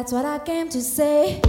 that's what I came to say.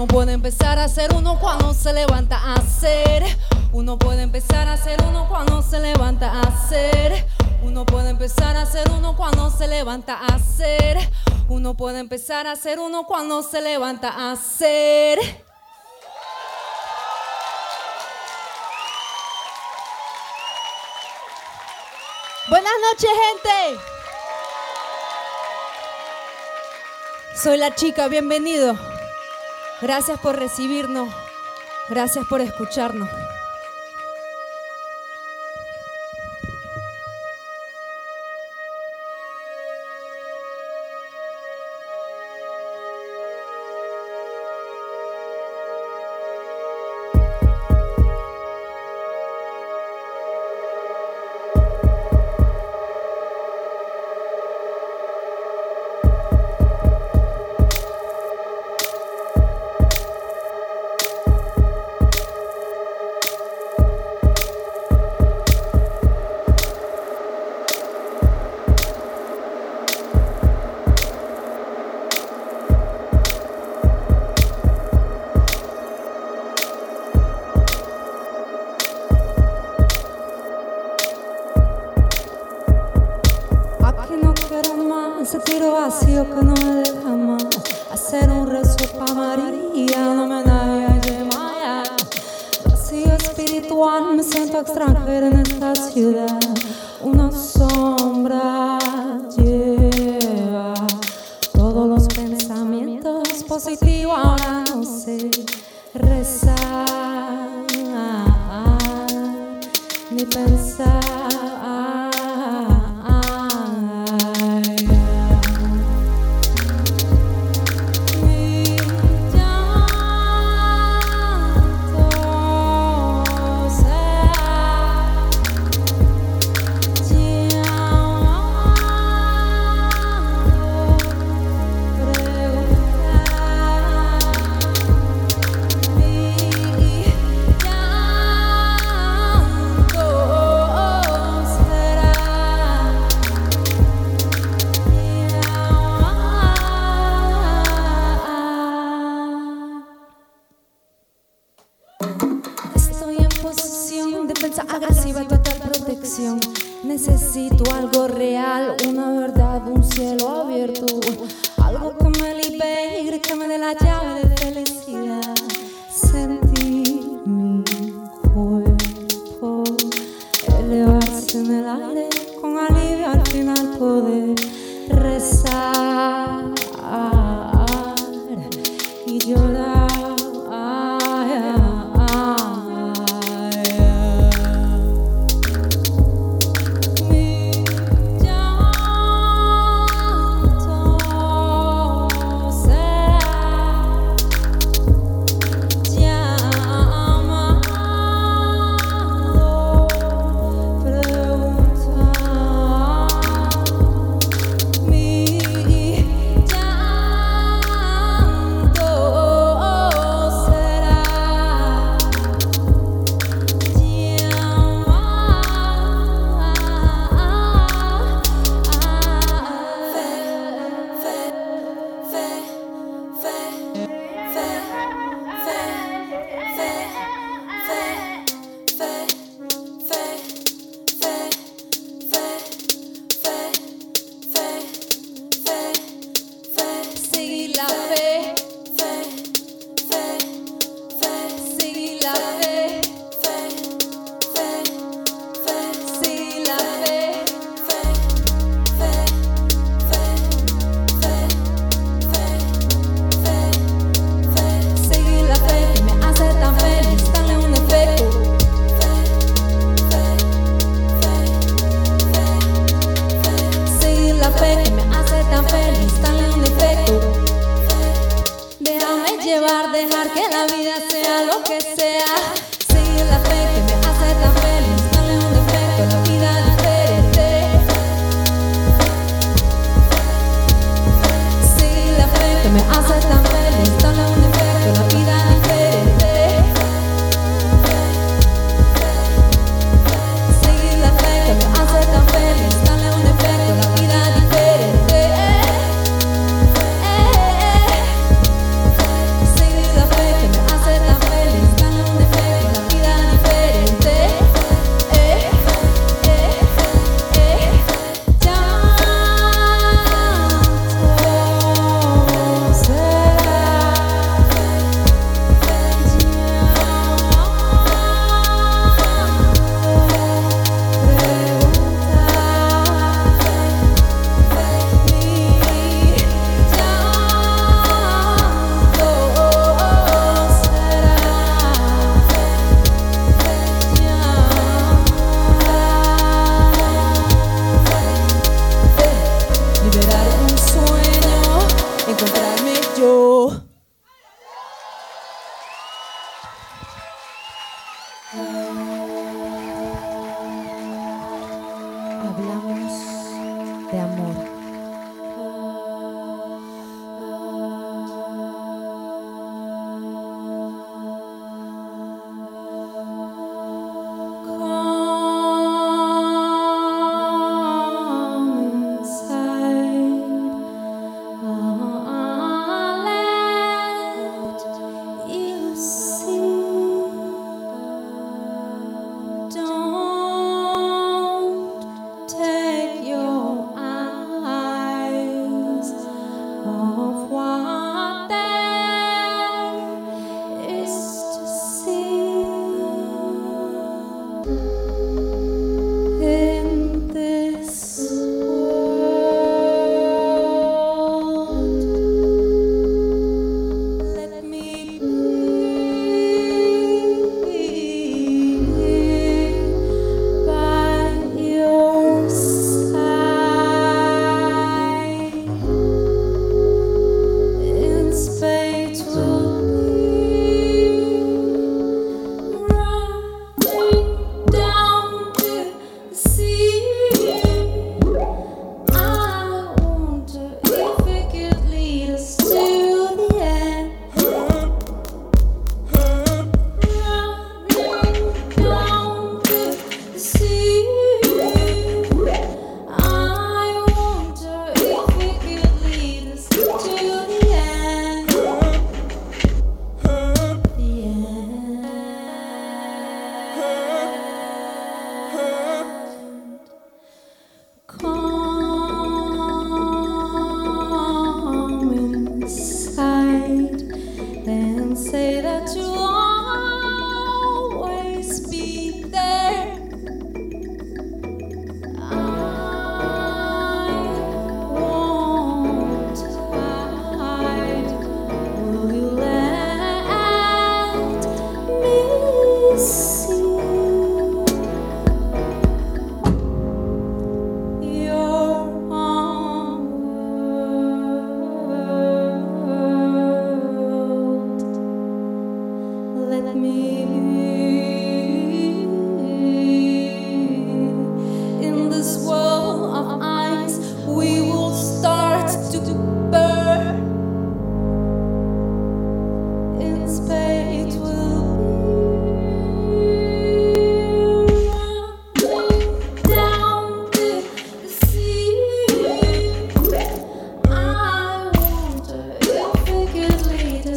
Uno puede empezar a ser uno cuando se levanta a ser. Uno puede empezar a ser uno cuando se levanta a ser. Uno puede empezar a ser uno cuando se levanta a ser. Uno puede empezar a ser uno cuando se levanta a ser. Buenas noches, gente. Soy la chica, bienvenido. Gracias por recibirnos. Gracias por escucharnos. Positivos. Ahora no sé rezar ni pensar.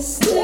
Que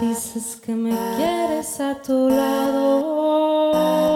Dices que me quieres a tu lado.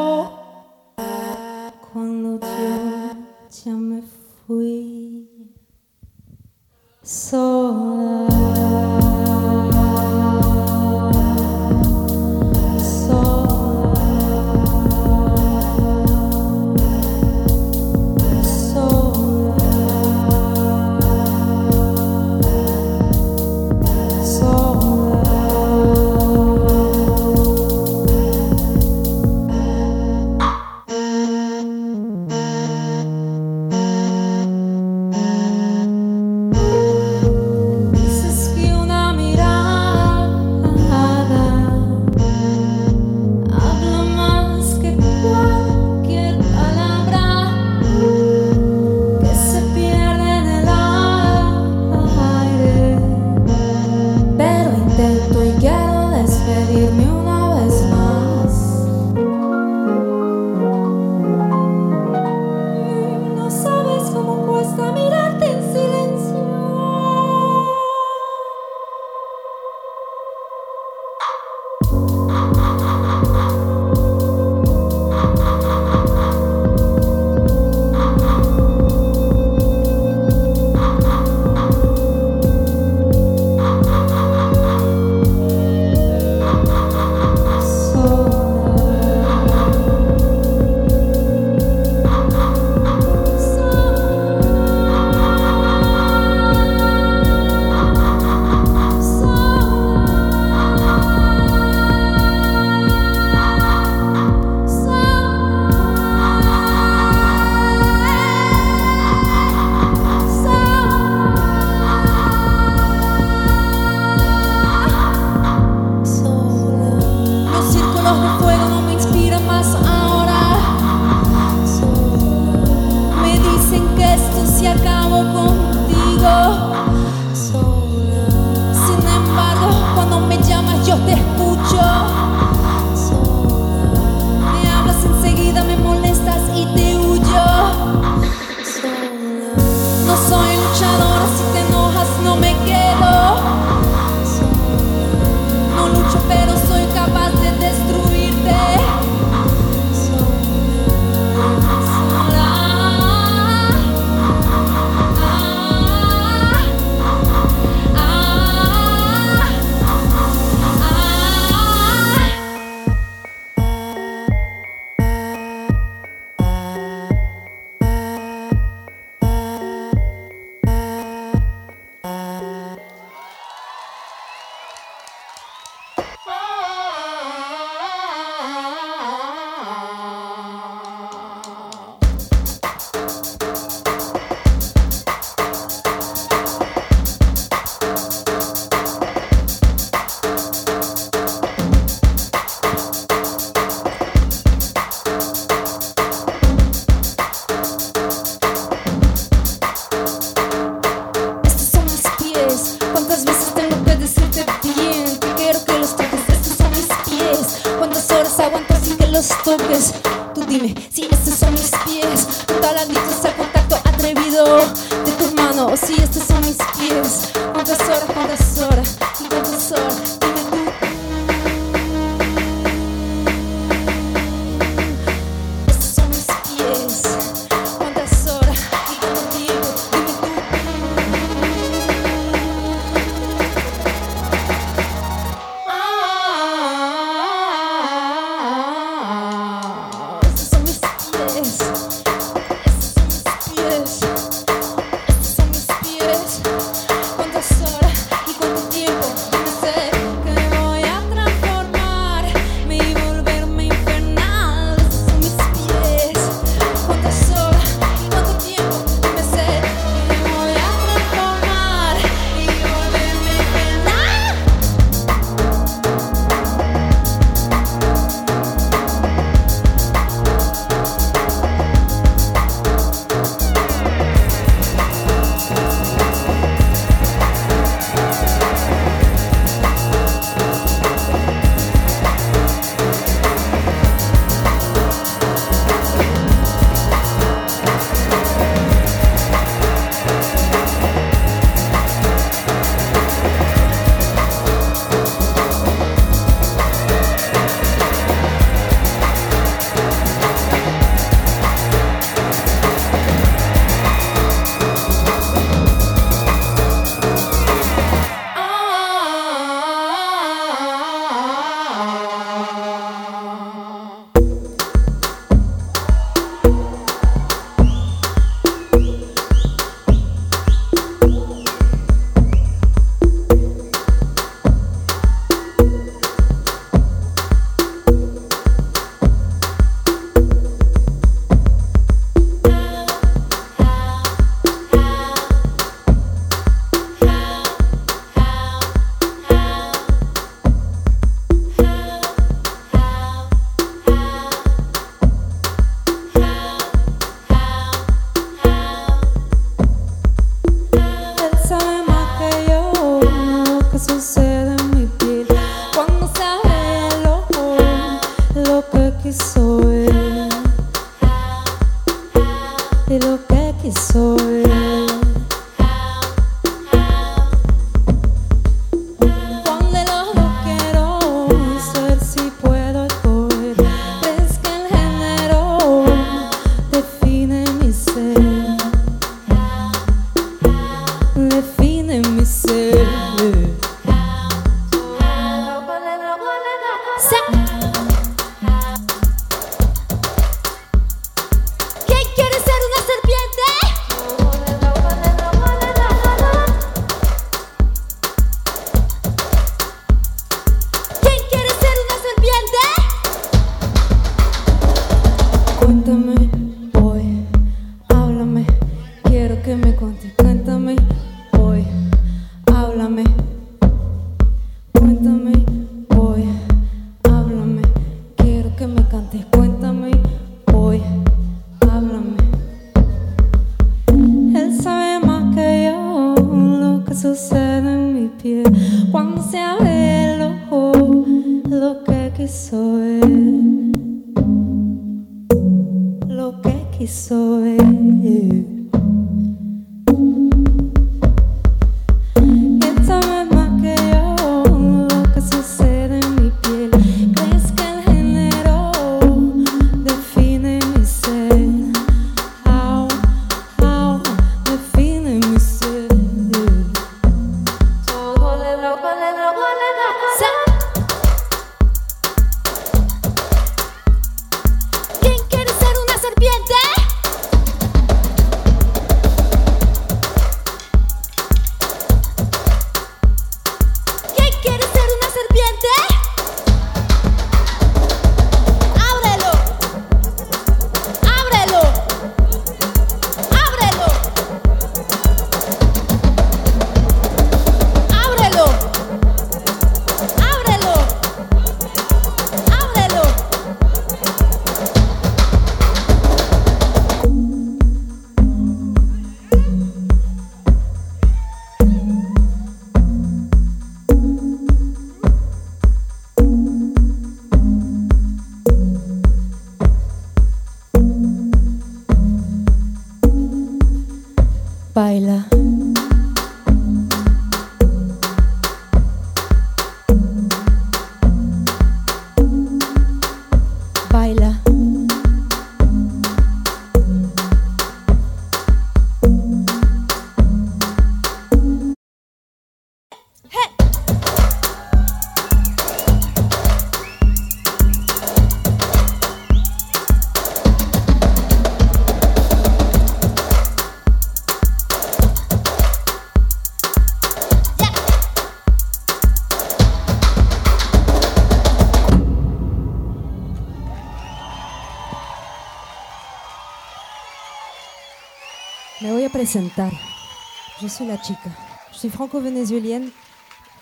Je suis la chica. Je suis franco-vénézuélienne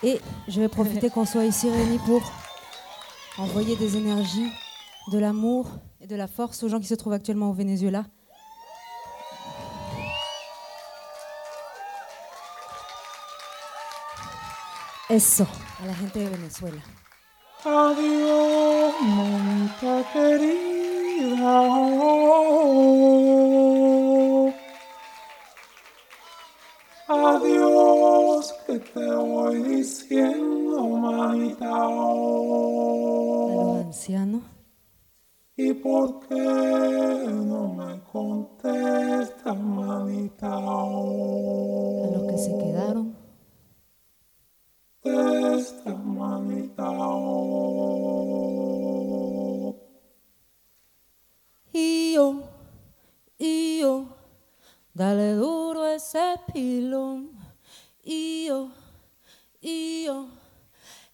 et je vais profiter qu'on soit ici réunis pour envoyer des énergies, de l'amour et de la force aux gens qui se trouvent actuellement au Venezuela. Eso, la gente de Venezuela. Adiós, que te voy diciendo, manita. A los ancianos. ¿Y por qué no me contestas, manita? a los que se quedaron, Esta manita. y yo, y yo, dale duro ese pilón, y yo, y yo,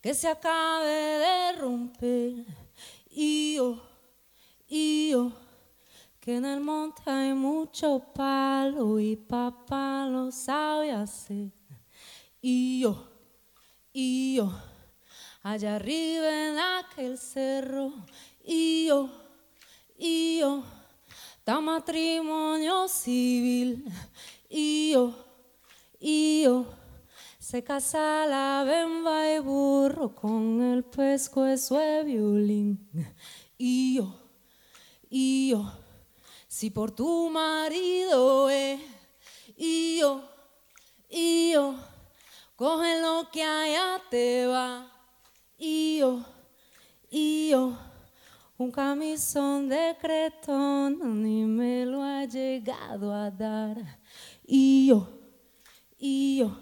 que se acabe de romper, y yo, y yo, que en el monte hay mucho palo y papá lo sabe hacer, y yo, y yo, allá arriba en aquel cerro, y yo, y yo, da matrimonio civil, y yo, y yo, se casa la bemba y burro con el pescuezo de violín, y yo, y yo, si por tu marido es, y yo, y yo, coge lo que allá te va, y yo, y yo, un camisón de cretón ni me lo ha llegado a dar, y yo, y yo,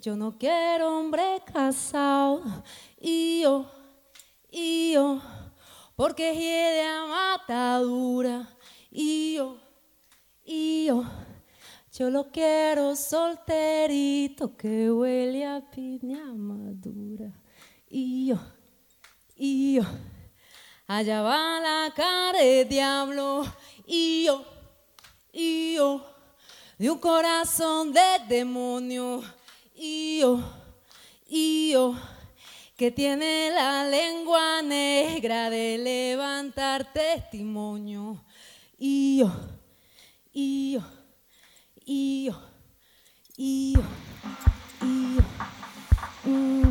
yo no quiero hombre casado, y yo, y yo, porque hiede a matadura, y yo, y yo, yo lo quiero solterito que huele a piña madura, y yo, y yo, allá va la cara de diablo, y yo, y yo, de un corazón de demonio, y yo, y yo, que tiene la lengua negra de levantar testimonio, y yo, y yo, y yo, y yo, y yo, mm,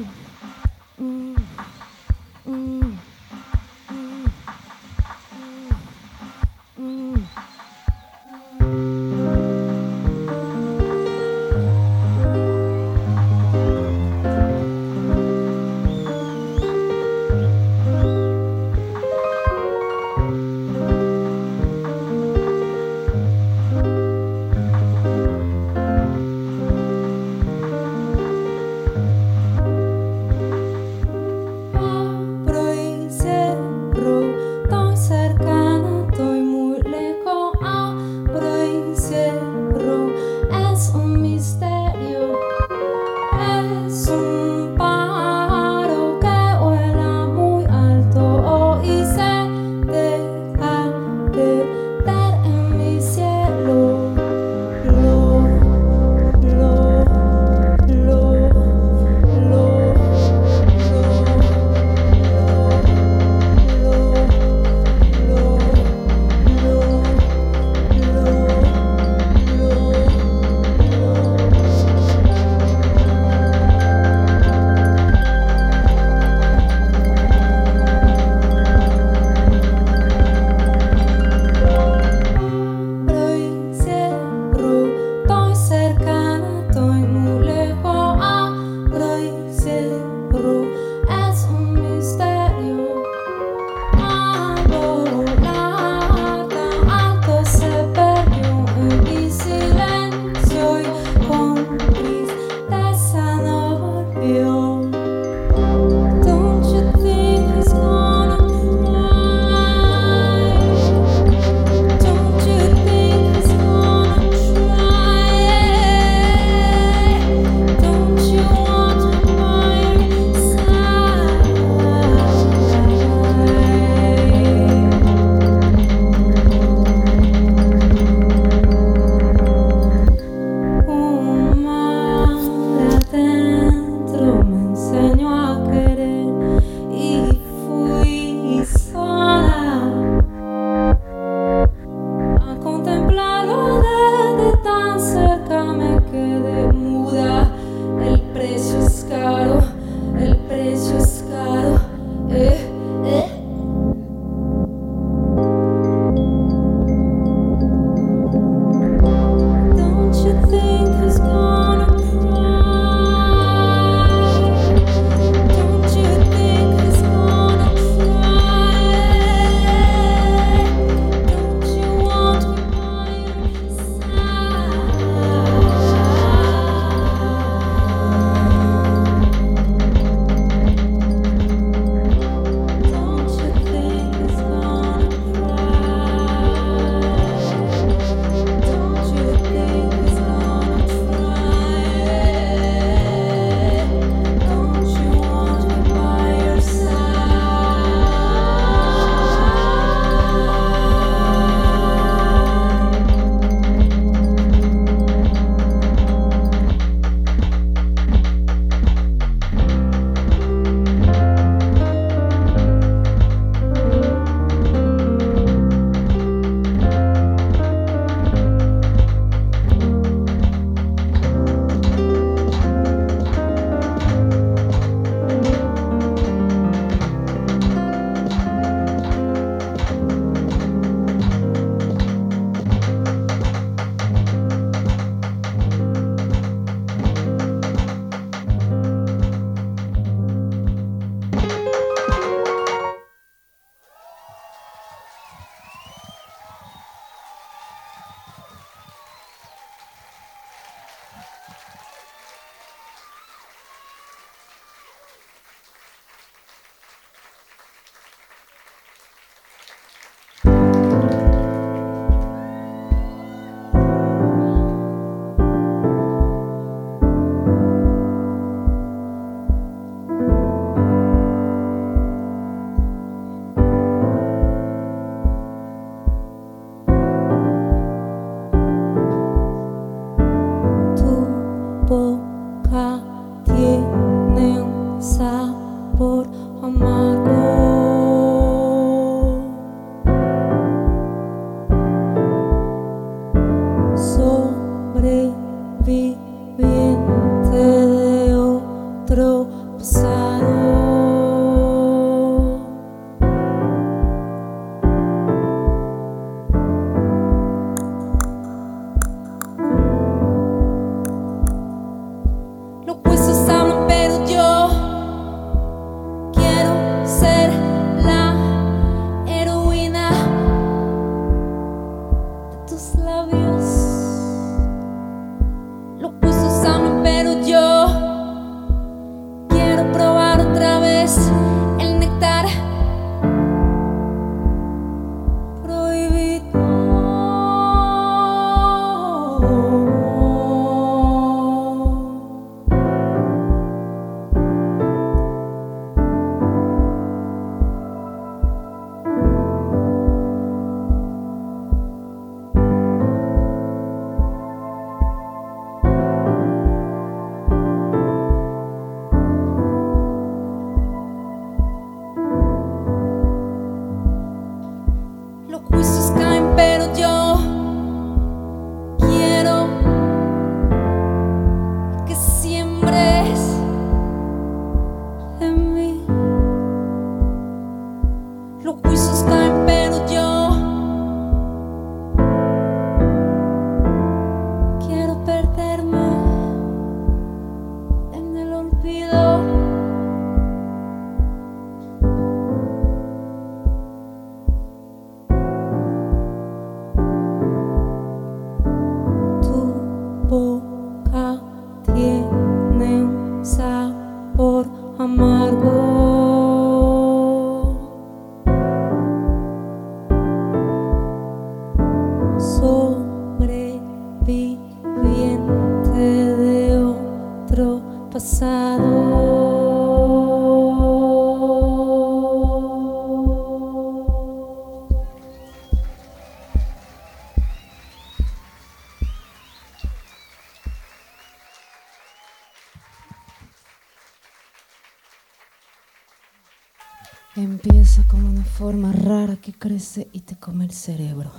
Empieza como una forma rara que crece y te come el cerebro.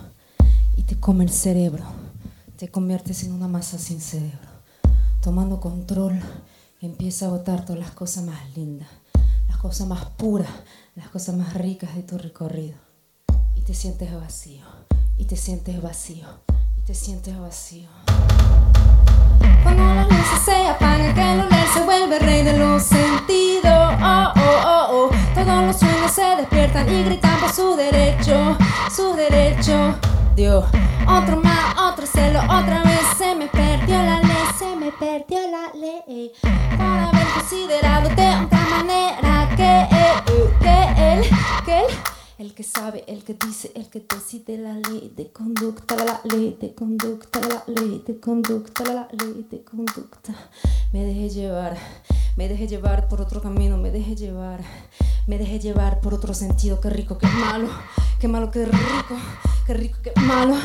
Y te come el cerebro. Te conviertes en una masa sin cerebro. Tomando control, empieza a botar todas las cosas más lindas, las cosas más puras, las cosas más ricas de tu recorrido. Y te sientes vacío. Y te sientes vacío. Y te sientes vacío. Cuando las luces se apagan, que el se vuelve rey de los sentidos. Oh, oh, oh, oh. Todos los sueños se despiertan y gritan por su derecho, su derecho. Dios, otro más, otro celo, otra vez se me perdió la ley, se me perdió la ley. Por haber considerado de otra manera que él, que él, que él. El que sabe, el que dice, el que decide la ley de conducta, la ley de conducta, la ley de conducta, la ley de conducta. Me dejé llevar, me dejé llevar por otro camino, me dejé llevar, me dejé llevar por otro sentido. Qué rico, qué malo, qué malo, qué rico, qué rico, qué malo,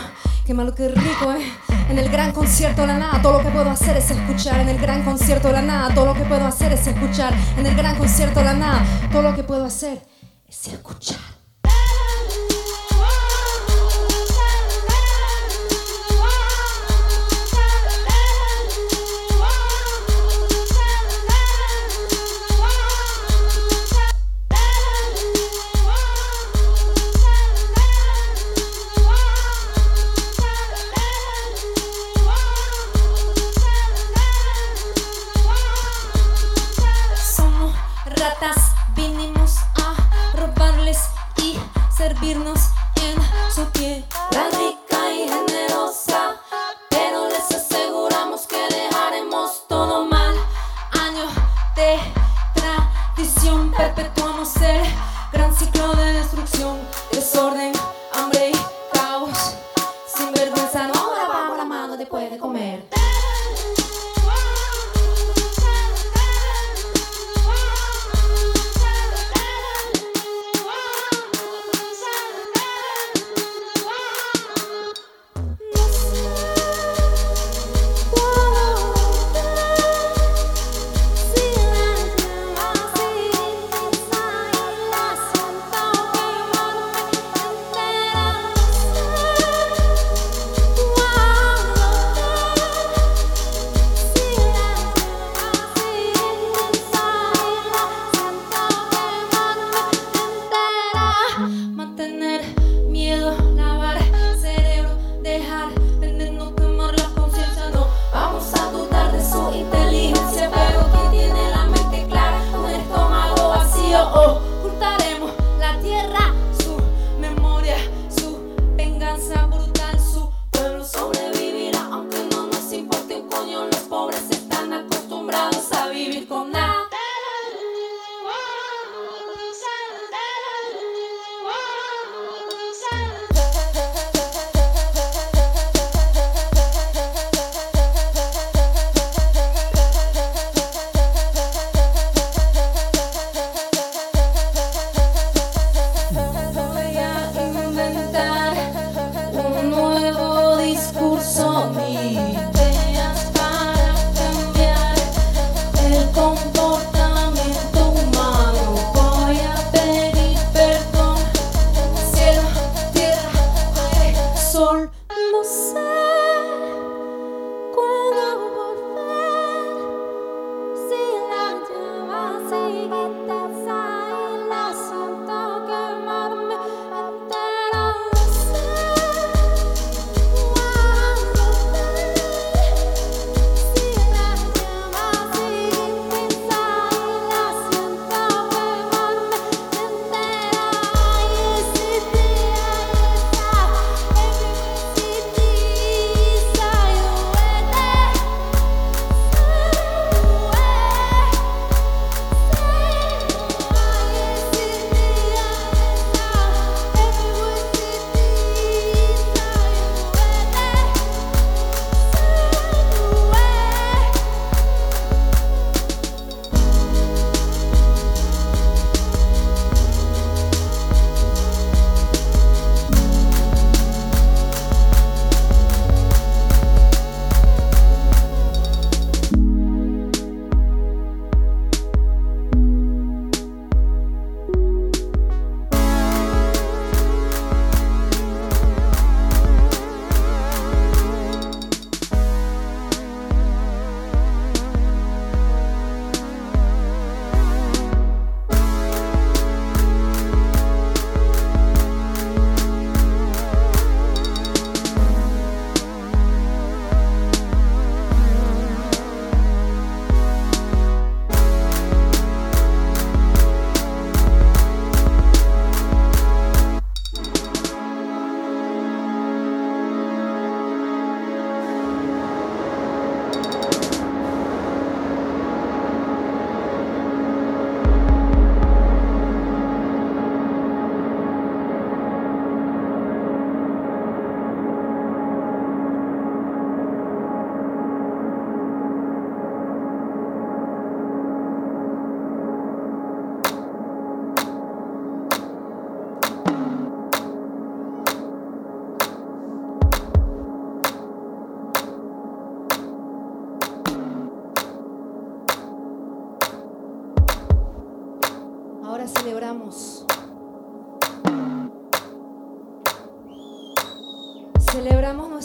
qué malo, qué rico, eh. En el gran concierto de la nada, todo lo que puedo hacer es escuchar. En el gran concierto de la nada, todo lo que puedo hacer es escuchar. En el gran concierto de la nada, todo lo que puedo hacer es escuchar.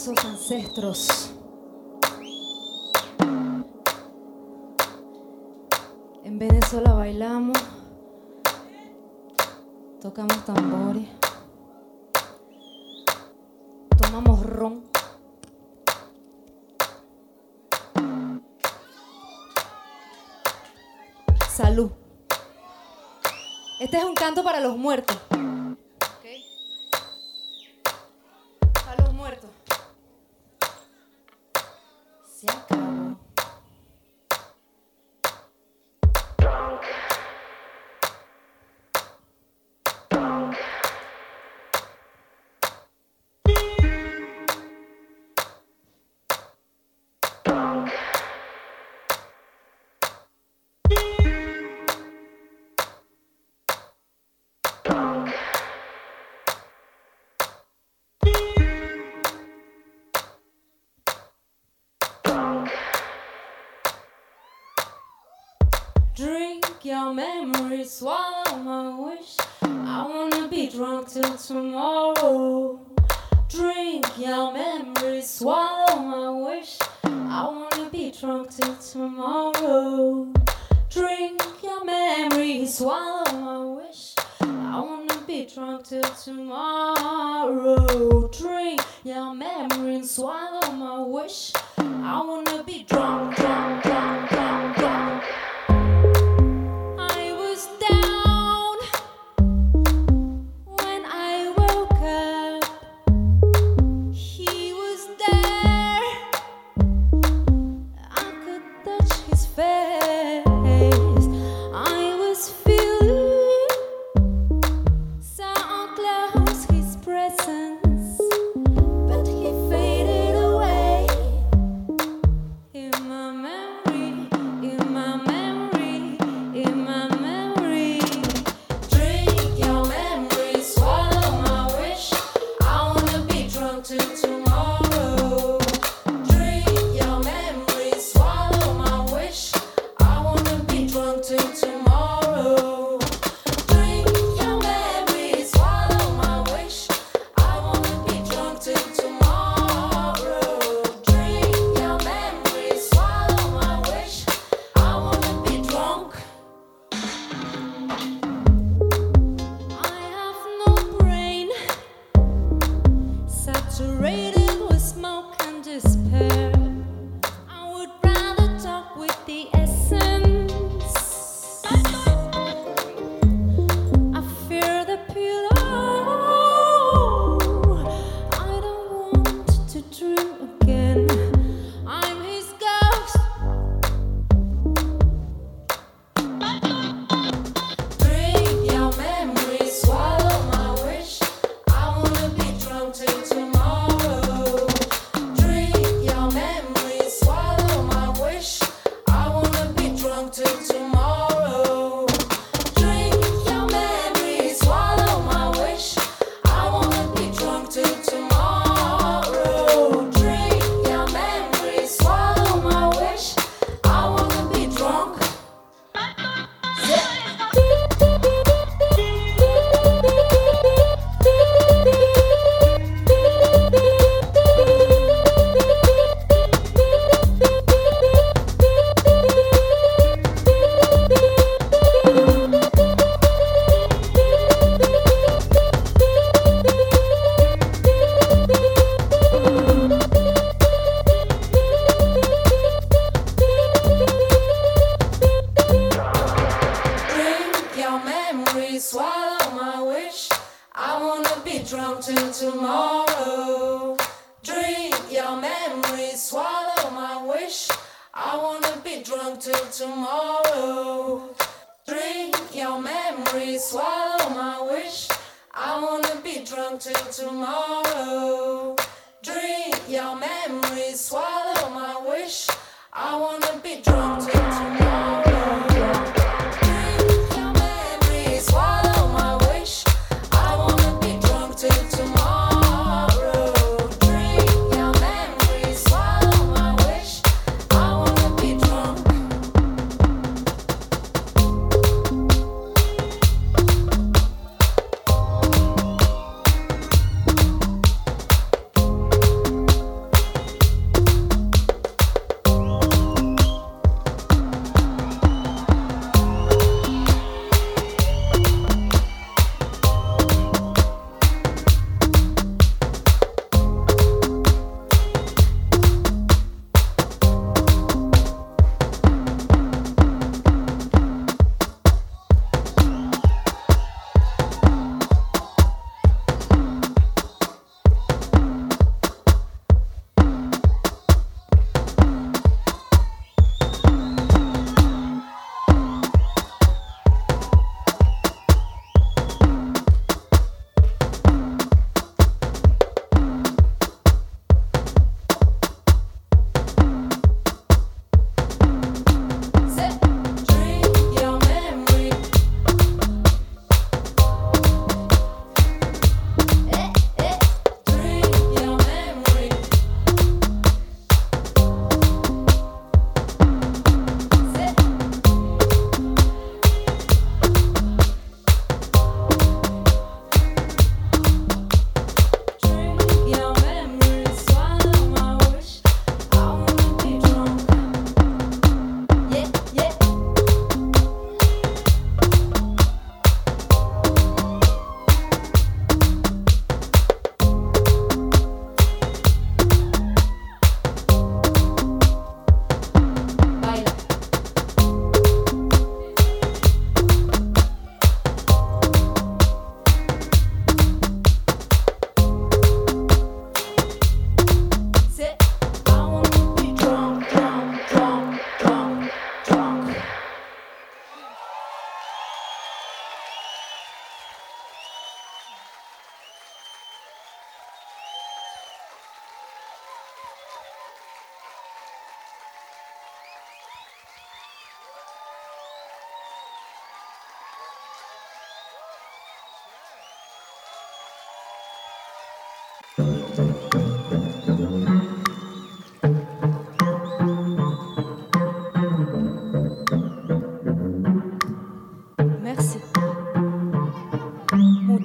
esos ancestros. En Venezuela bailamos, tocamos tambores, tomamos ron. Salud. Este es un canto para los muertos. your memory, swallow my wish. I wanna be drunk till tomorrow. Drink your memory, swallow my wish. I wanna be drunk till tomorrow. Drink your memory, swallow my wish. I wanna be drunk till tomorrow. Drink your memory, swallow my wish. I wanna be drunk, drunk.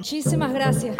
Muchísimas gracias.